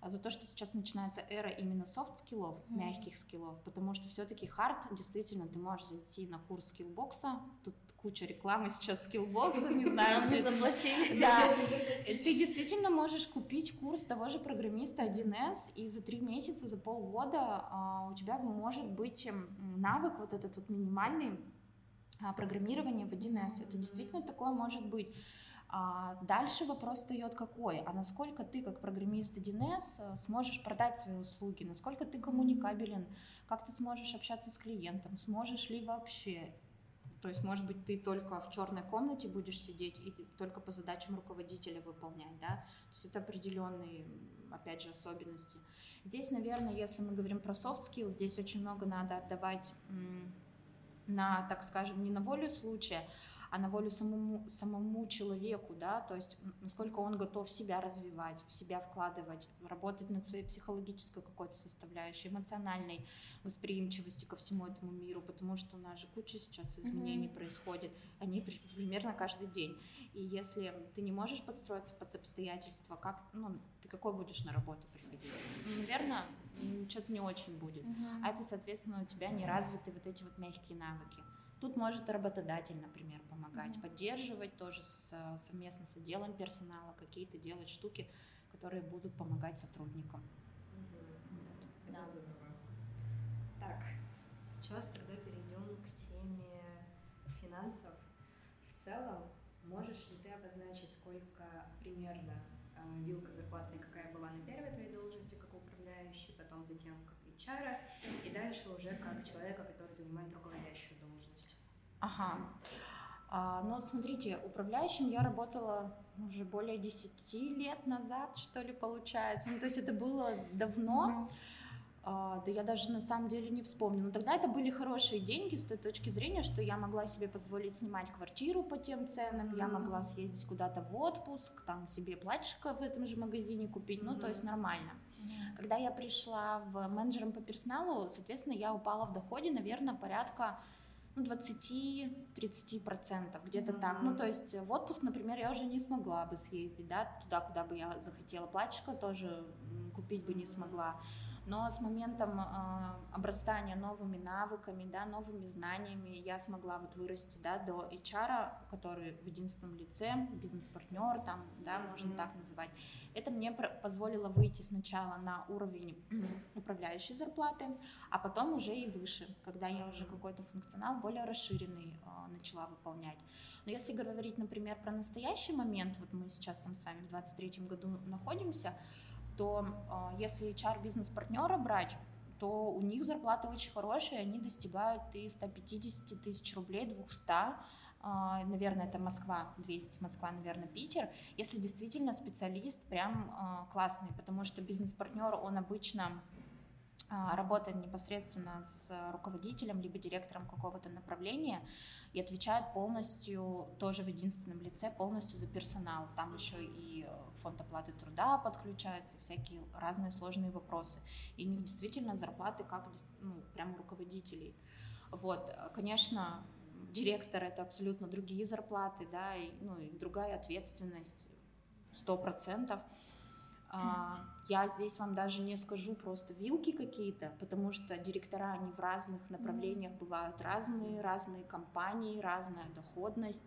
а за то, что сейчас начинается эра именно софт-скиллов, mm-hmm. мягких скиллов, потому что все-таки hard, действительно, ты можешь зайти на курс Skillbox а, тут куча рекламы сейчас Skillbox а, не знаю. Нам не заплатили. Да, ты действительно можешь купить курс того же программиста 1С, и за три месяца, за полгода а, у тебя может быть навык вот этот вот минимальный а, программирования в 1С. Это действительно такое может быть. А дальше вопрос встает какой? А насколько ты, как программист 1С, э, сможешь продать свои услуги? Насколько ты коммуникабелен? Как ты сможешь общаться с клиентом? Сможешь ли вообще? То есть, может быть, ты только в черной комнате будешь сидеть и только по задачам руководителя выполнять, да? То есть это определенные, опять же, особенности. Здесь, наверное, если мы говорим про soft skills, здесь очень много надо отдавать на, так скажем, не на волю случая, а на волю самому, самому человеку, да, то есть насколько он готов себя развивать, в себя вкладывать, работать над своей психологической какой-то составляющей, эмоциональной восприимчивостью ко всему этому миру, потому что у нас же куча сейчас изменений mm-hmm. происходит, они примерно каждый день. И если ты не можешь подстроиться под обстоятельства, как, ну, ты какой будешь на работу приходить? Наверное, что-то не очень будет. Mm-hmm. А это, соответственно, у тебя не развиты вот эти вот мягкие навыки. Тут может работодатель, например, помогать, mm-hmm. поддерживать тоже с, совместно с отделом персонала, какие-то делать штуки, которые будут помогать сотрудникам. Mm-hmm. Вот. Это да. здорово. Так, Сейчас тогда перейдем к теме финансов. В целом, можешь ли ты обозначить, сколько примерно э, вилка зарплатная, какая была на первой твоей должности как управляющий, потом затем как HR, и дальше уже как человека, который занимает руководящую должность? Ага. А, ну, смотрите, управляющим я работала уже более 10 лет назад, что ли, получается. Ну, то есть это было давно. Mm-hmm. А, да я даже на самом деле не вспомню. Но тогда это были хорошие деньги с той точки зрения, что я могла себе позволить снимать квартиру по тем ценам, mm-hmm. я могла съездить куда-то в отпуск, там себе платьишко в этом же магазине купить, mm-hmm. ну то есть нормально. Mm-hmm. Когда я пришла в менеджером по персоналу, соответственно, я упала в доходе, наверное, порядка ну, 20-30%, где-то mm-hmm. так. Ну, то есть в отпуск, например, я уже не смогла бы съездить, да, туда, куда бы я захотела. Платьишко тоже купить бы не смогла но с моментом э, обрастания новыми навыками, да, новыми знаниями я смогла вот вырасти да, до HR, который в единственном лице, бизнес-партнер, там, да, можно mm-hmm. так называть. Это мне позволило выйти сначала на уровень управляющей зарплаты, а потом уже и выше, когда я уже какой-то функционал более расширенный э, начала выполнять. Но если говорить, например, про настоящий момент, вот мы сейчас там с вами в 23 году находимся, то э, если HR-бизнес-партнера брать, то у них зарплаты очень хорошие, они достигают и 150 тысяч рублей, 200, а, наверное, это Москва 200, Москва, наверное, Питер, если действительно специалист прям а, классный, потому что бизнес-партнер, он обычно а, работает непосредственно с руководителем либо директором какого-то направления и отвечает полностью, тоже в единственном лице, полностью за персонал. Там еще и э, фонд оплаты труда подключается, всякие разные сложные вопросы. И у них действительно зарплаты как ну, прям руководителей. Вот, конечно, директор это абсолютно другие зарплаты, да, и, ну, и другая ответственность, сто процентов. А, я здесь вам даже не скажу просто вилки какие-то, потому что директора, они в разных направлениях бывают. Разные, разные компании, разная доходность,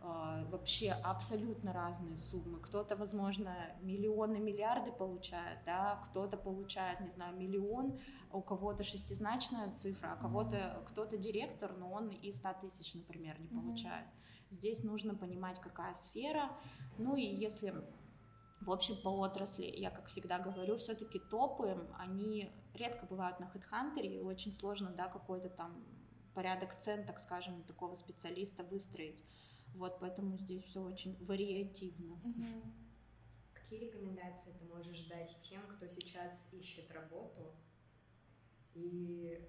а, вообще абсолютно разные суммы. Кто-то, возможно, миллионы, миллиарды получает, да, кто-то получает, не знаю, миллион, у кого-то шестизначная цифра, а кого-то, кто-то директор, но он и 100 тысяч, например, не получает. Здесь нужно понимать, какая сфера, ну и если в общем, по отрасли, я, как всегда говорю, все-таки топы, они редко бывают на HeadHunter, и очень сложно, да, какой-то там порядок цен, так скажем, такого специалиста выстроить. Вот, поэтому здесь все очень вариативно. Угу. Какие рекомендации ты можешь дать тем, кто сейчас ищет работу и,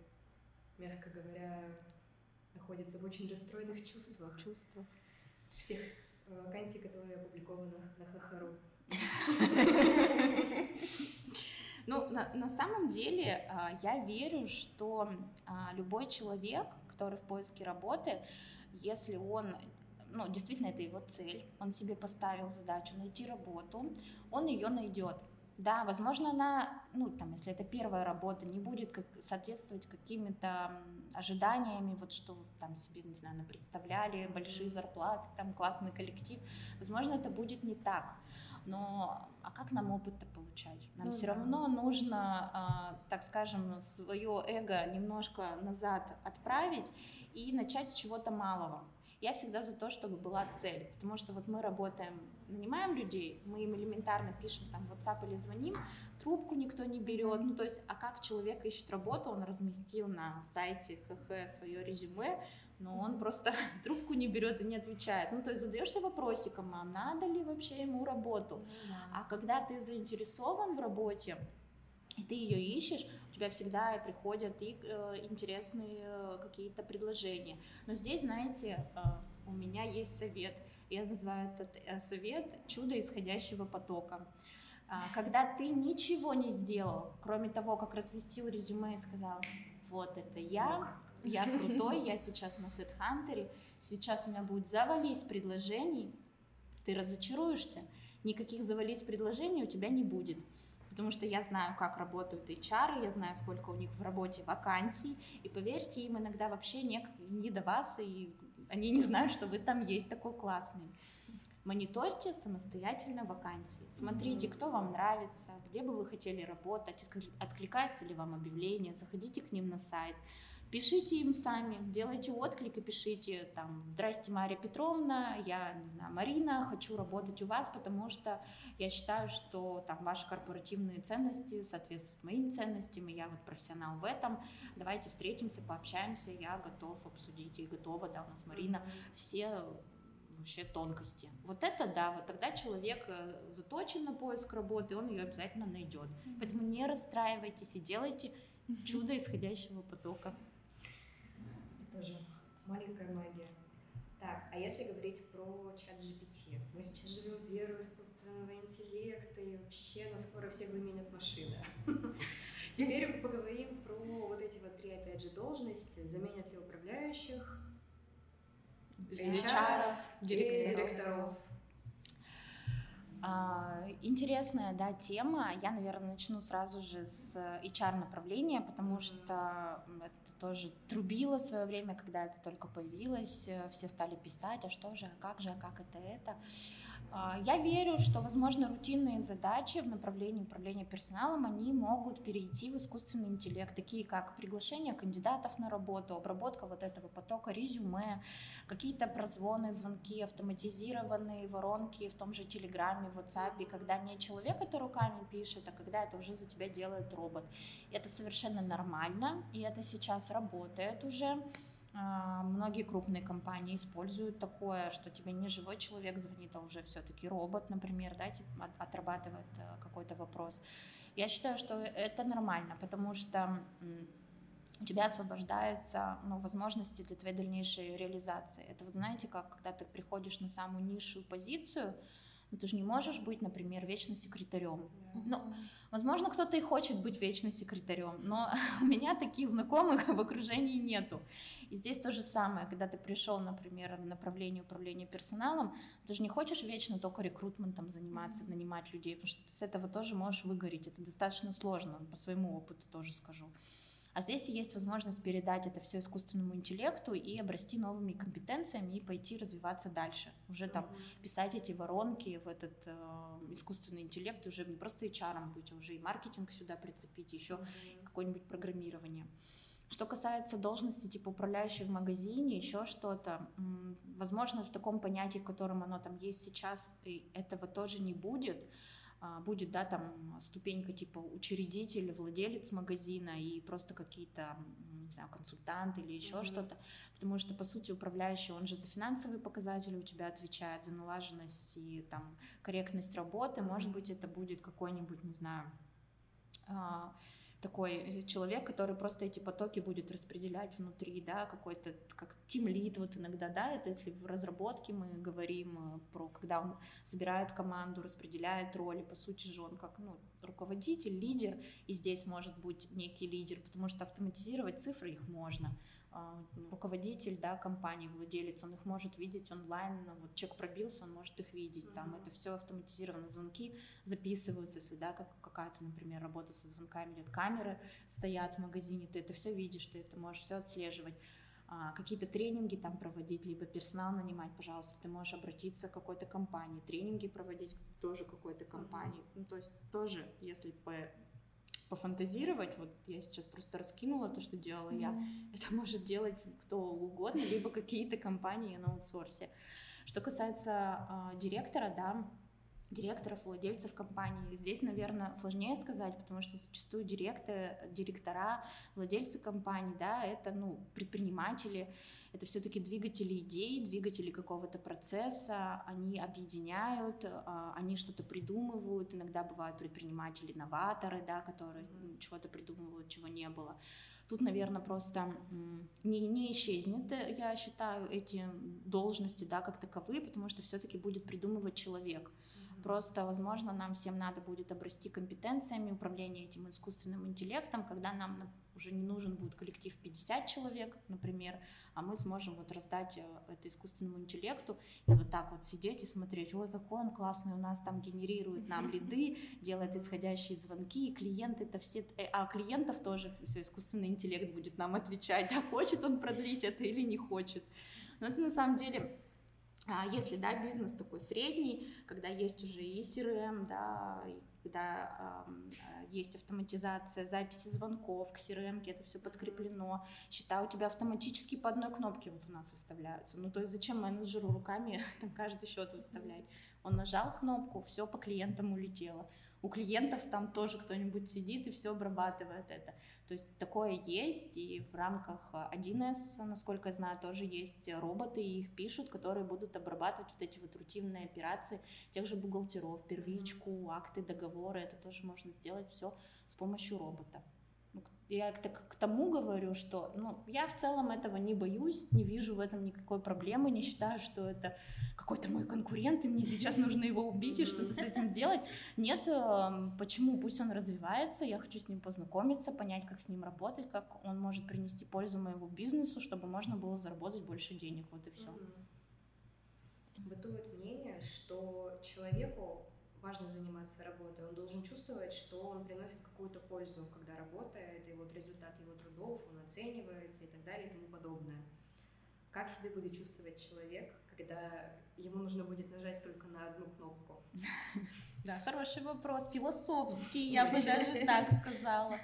мягко говоря, находится в очень расстроенных чувствах? Чувствах. С тех вакансий, которые опубликованы на ХХРУ. Ну, на, самом деле, а, я верю, что а, любой человек, который в поиске работы, если он ну, действительно, это его цель, он себе поставил задачу найти работу, он ее найдет. Да, возможно, она, ну, там, если это первая работа, не будет как, соответствовать какими-то ожиданиями, вот что там себе, не знаю, представляли, большие зарплаты, там, классный коллектив. Возможно, это будет не так но а как нам опыт-то получать? Нам ну, все да. равно нужно, а, так скажем, свое эго немножко назад отправить и начать с чего-то малого. Я всегда за то, чтобы была цель, потому что вот мы работаем, нанимаем людей, мы им элементарно пишем там WhatsApp или звоним, трубку никто не берет, ну то есть, а как человек ищет работу, он разместил на сайте ХХ свое резюме, но он просто трубку не берет и не отвечает. Ну, то есть задаешься вопросиком, а надо ли вообще ему работу? Mm-hmm. А когда ты заинтересован в работе, и ты ее ищешь, у тебя всегда приходят и э, интересные э, какие-то предложения. Но здесь, знаете, э, у меня есть совет. Я называю этот э, совет чудо исходящего потока. Э, когда ты ничего не сделал, кроме того, как разместил резюме и сказал, вот это я, я крутой, я сейчас на HeadHunter, сейчас у меня будет завались предложений, ты разочаруешься, никаких завались предложений у тебя не будет. Потому что я знаю, как работают HR, я знаю, сколько у них в работе вакансий, и поверьте, им иногда вообще не, не до вас, и они не знают, что вы там есть такой классный. Мониторьте самостоятельно вакансии. Смотрите, кто вам нравится, где бы вы хотели работать, откликается ли вам объявление, заходите к ним на сайт, Пишите им сами, делайте отклик и пишите там «Здрасте, Мария Петровна, я, не знаю, Марина, хочу работать у вас, потому что я считаю, что там ваши корпоративные ценности соответствуют моим ценностям, и я вот профессионал в этом. Давайте встретимся, пообщаемся, я готов обсудить и готова, да, у нас Марина, все вообще тонкости. Вот это да, вот тогда человек э, заточен на поиск работы, он ее обязательно найдет. Поэтому не расстраивайтесь и делайте чудо исходящего потока тоже маленькая магия. Так, а если говорить про чат GPT? Мы сейчас живем в веру искусственного интеллекта, и вообще нас скоро всех заменят машины. Теперь поговорим про вот эти вот три, опять же, должности. Заменят ли управляющих, HR, директоров. А, интересная, да, тема. Я, наверное, начну сразу же с HR направления, потому что тоже трубила в свое время, когда это только появилось, э, все стали писать, а что же, а как же, а как это это. А, я верю, что, возможно, рутинные задачи в направлении управления персоналом, они могут перейти в искусственный интеллект, такие как приглашение кандидатов на работу, обработка вот этого потока резюме, какие-то прозвоны, звонки, автоматизированные воронки в том же Телеграме, WhatsApp, когда не человек это руками пишет, а когда это уже за тебя делает робот. Это совершенно нормально, и это сейчас работает уже. А, многие крупные компании используют такое, что тебе не живой человек звонит, а уже все-таки робот, например, да, типа, отрабатывает э, какой-то вопрос. Я считаю, что это нормально, потому что у тебя освобождается ну, возможности для твоей дальнейшей реализации. Это вот знаете, как когда ты приходишь на самую низшую позицию, ну, ты же не можешь быть, например, вечно секретарем. Ну, возможно, кто-то и хочет быть вечно секретарем, но у меня таких знакомых в окружении нету. И здесь то же самое, когда ты пришел, например, в направление управления персоналом, ты же не хочешь вечно только рекрутментом заниматься, нанимать людей, потому что ты с этого тоже можешь выгореть. Это достаточно сложно, по своему опыту тоже скажу. А здесь есть возможность передать это все искусственному интеллекту и обрасти новыми компетенциями и пойти развиваться дальше. Уже там писать эти воронки в этот э, искусственный интеллект, уже не просто HR быть, а уже и маркетинг сюда прицепить, еще какое-нибудь программирование. Что касается должности типа управляющей в магазине, еще что-то, возможно, в таком понятии, в котором оно там есть сейчас, этого тоже не будет. А, будет, да, там ступенька типа учредитель, владелец магазина и просто какие-то, не знаю, консультанты или еще mm-hmm. что-то, потому что, по сути, управляющий, он же за финансовые показатели у тебя отвечает, за налаженность и там корректность работы, mm-hmm. может быть, это будет какой-нибудь, не знаю, а, такой э, человек, который просто эти потоки будет распределять внутри, да, какой-то как тимлит вот иногда, да, это если в разработке мы говорим э, про, когда он собирает команду, распределяет роли, по сути же он как, ну, руководитель, лидер, и здесь может быть некий лидер, потому что автоматизировать цифры их можно, руководитель да, компании, владелец, он их может видеть онлайн, вот человек пробился, он может их видеть, там это все автоматизировано, звонки записываются, если да, как, какая-то, например, работа со звонками идет, камеры стоят в магазине, ты это все видишь, ты это можешь все отслеживать. А, какие-то тренинги там проводить, либо персонал нанимать, пожалуйста, ты можешь обратиться к какой-то компании, тренинги проводить тоже какой-то компании. Mm-hmm. Ну, то есть тоже, если по пофантазировать, вот я сейчас просто раскинула то, что делала mm-hmm. я, это может делать кто угодно, либо какие-то компании на аутсорсе. Что касается э, директора, да, директоров, владельцев компании. Здесь, наверное, сложнее сказать, потому что зачастую директоры, директора, владельцы компаний, да, это, ну, предприниматели, это все-таки двигатели идей, двигатели какого-то процесса, они объединяют, а, они что-то придумывают, иногда бывают предприниматели-новаторы, да, которые чего-то придумывают, чего не было. Тут, наверное, просто не, не исчезнет, я считаю, эти должности, да, как таковые, потому что все-таки будет придумывать человек. Просто, возможно, нам всем надо будет обрасти компетенциями управления этим искусственным интеллектом, когда нам уже не нужен будет коллектив 50 человек, например, а мы сможем вот раздать э, это искусственному интеллекту и вот так вот сидеть и смотреть, ой, какой он классный у нас там генерирует нам лиды, делает исходящие звонки, и клиенты это все, э, а клиентов тоже все искусственный интеллект будет нам отвечать, а хочет он продлить это или не хочет. Но это на самом деле если, да, бизнес такой средний, когда есть уже и CRM, да, и когда э, есть автоматизация записи звонков к CRM, это все подкреплено, счета у тебя автоматически по одной кнопке вот у нас выставляются. Ну, то есть зачем менеджеру руками там каждый счет выставлять? Он нажал кнопку, все по клиентам улетело у клиентов там тоже кто-нибудь сидит и все обрабатывает это. То есть такое есть, и в рамках 1С, насколько я знаю, тоже есть роботы, и их пишут, которые будут обрабатывать вот эти вот рутинные операции тех же бухгалтеров, первичку, акты, договоры, это тоже можно сделать все с помощью робота я так к тому говорю, что ну, я в целом этого не боюсь, не вижу в этом никакой проблемы, не считаю, что это какой-то мой конкурент, и мне сейчас нужно его убить и что-то с этим делать. Нет, эм, почему? Пусть он развивается, я хочу с ним познакомиться, понять, как с ним работать, как он может принести пользу моему бизнесу, чтобы можно было заработать больше денег, вот и все. Бытует мнение, что человеку важно заниматься работой, он должен чувствовать, что он приносит какую-то пользу, когда работает, и вот результат его трудов, он оценивается и так далее и тому подобное. Как себя будет чувствовать человек, когда ему нужно будет нажать только на одну кнопку? Да, хороший вопрос, философский, я бы даже так сказала.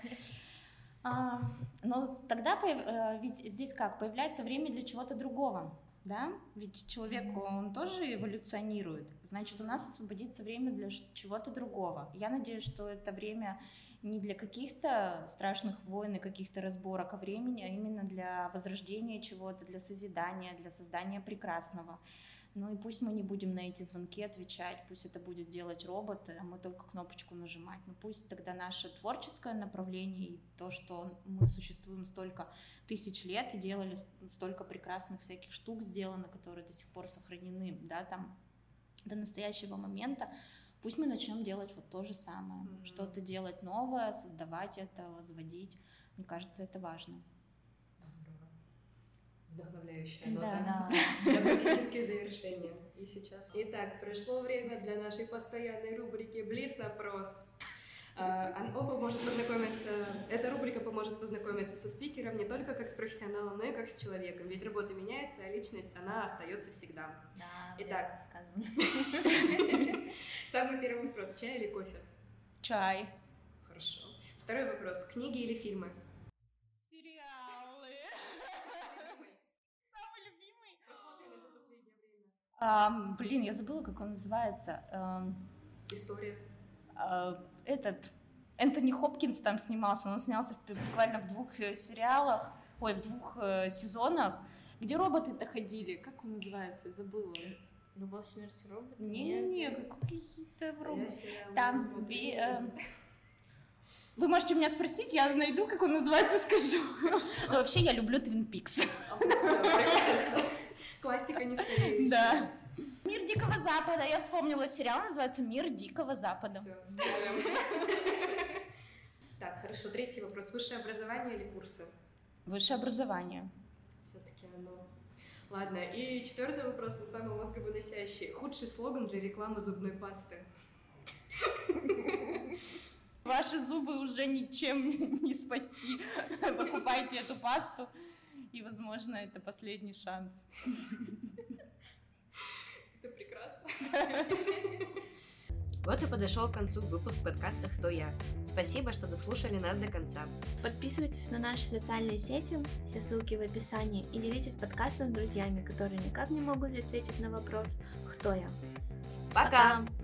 А, но тогда э, ведь здесь как появляется время для чего-то другого да, ведь человек, он тоже эволюционирует, значит, у нас освободится время для чего-то другого. Я надеюсь, что это время не для каких-то страшных войн и каких-то разборок, а времени, а именно для возрождения чего-то, для созидания, для создания прекрасного. Ну и пусть мы не будем на эти звонки отвечать, пусть это будет делать роботы, а мы только кнопочку нажимать. Ну пусть тогда наше творческое направление и то, что мы существуем столько тысяч лет и делали столько прекрасных всяких штук сделано, которые до сих пор сохранены, да, там до настоящего момента, пусть мы начнем делать вот то же самое, mm-hmm. что-то делать новое, создавать это, возводить. Мне кажется, это важно вдохновляющая нота да, да. для практические завершения. И сейчас. Итак, пришло время для нашей постоянной рубрики Блиц-опрос. Uh, оба может познакомиться, эта рубрика поможет познакомиться со спикером не только как с профессионалом, но и как с человеком. Ведь работа меняется, а личность, она остается всегда. Да, Итак, сказано. Самый первый вопрос. Чай или кофе? Чай. Хорошо. Второй вопрос. Книги или фильмы? А, блин, я забыла, как он называется. А, История. А, этот Энтони Хопкинс там снимался, он снялся в, буквально в двух э, сериалах, ой, в двух э, сезонах, где роботы-то ходили. Как он называется? Я забыла. Любовь, смерть, робот? Не-не-не, какие-то роботы. Там би, э, вы можете меня спросить, я найду, как он называется, скажу. Но вообще я люблю Твин Пикс. Классика не стареющая. Да. Мир Дикого Запада. Я вспомнила сериал, называется Мир Дикого Запада. Все, Так, хорошо. Третий вопрос. Высшее образование или курсы? Высшее образование. Все-таки оно. Ладно, и четвертый вопрос, он самый мозговыносящий. Худший слоган для рекламы зубной пасты? Ваши зубы уже ничем не спасти. Покупайте эту пасту и, возможно, это последний шанс. Это прекрасно. Вот и подошел к концу выпуск подкаста «Кто я?». Спасибо, что дослушали нас до конца. Подписывайтесь на наши социальные сети, все ссылки в описании, и делитесь подкастом с друзьями, которые никак не могут ответить на вопрос «Кто я?». Пока! Пока!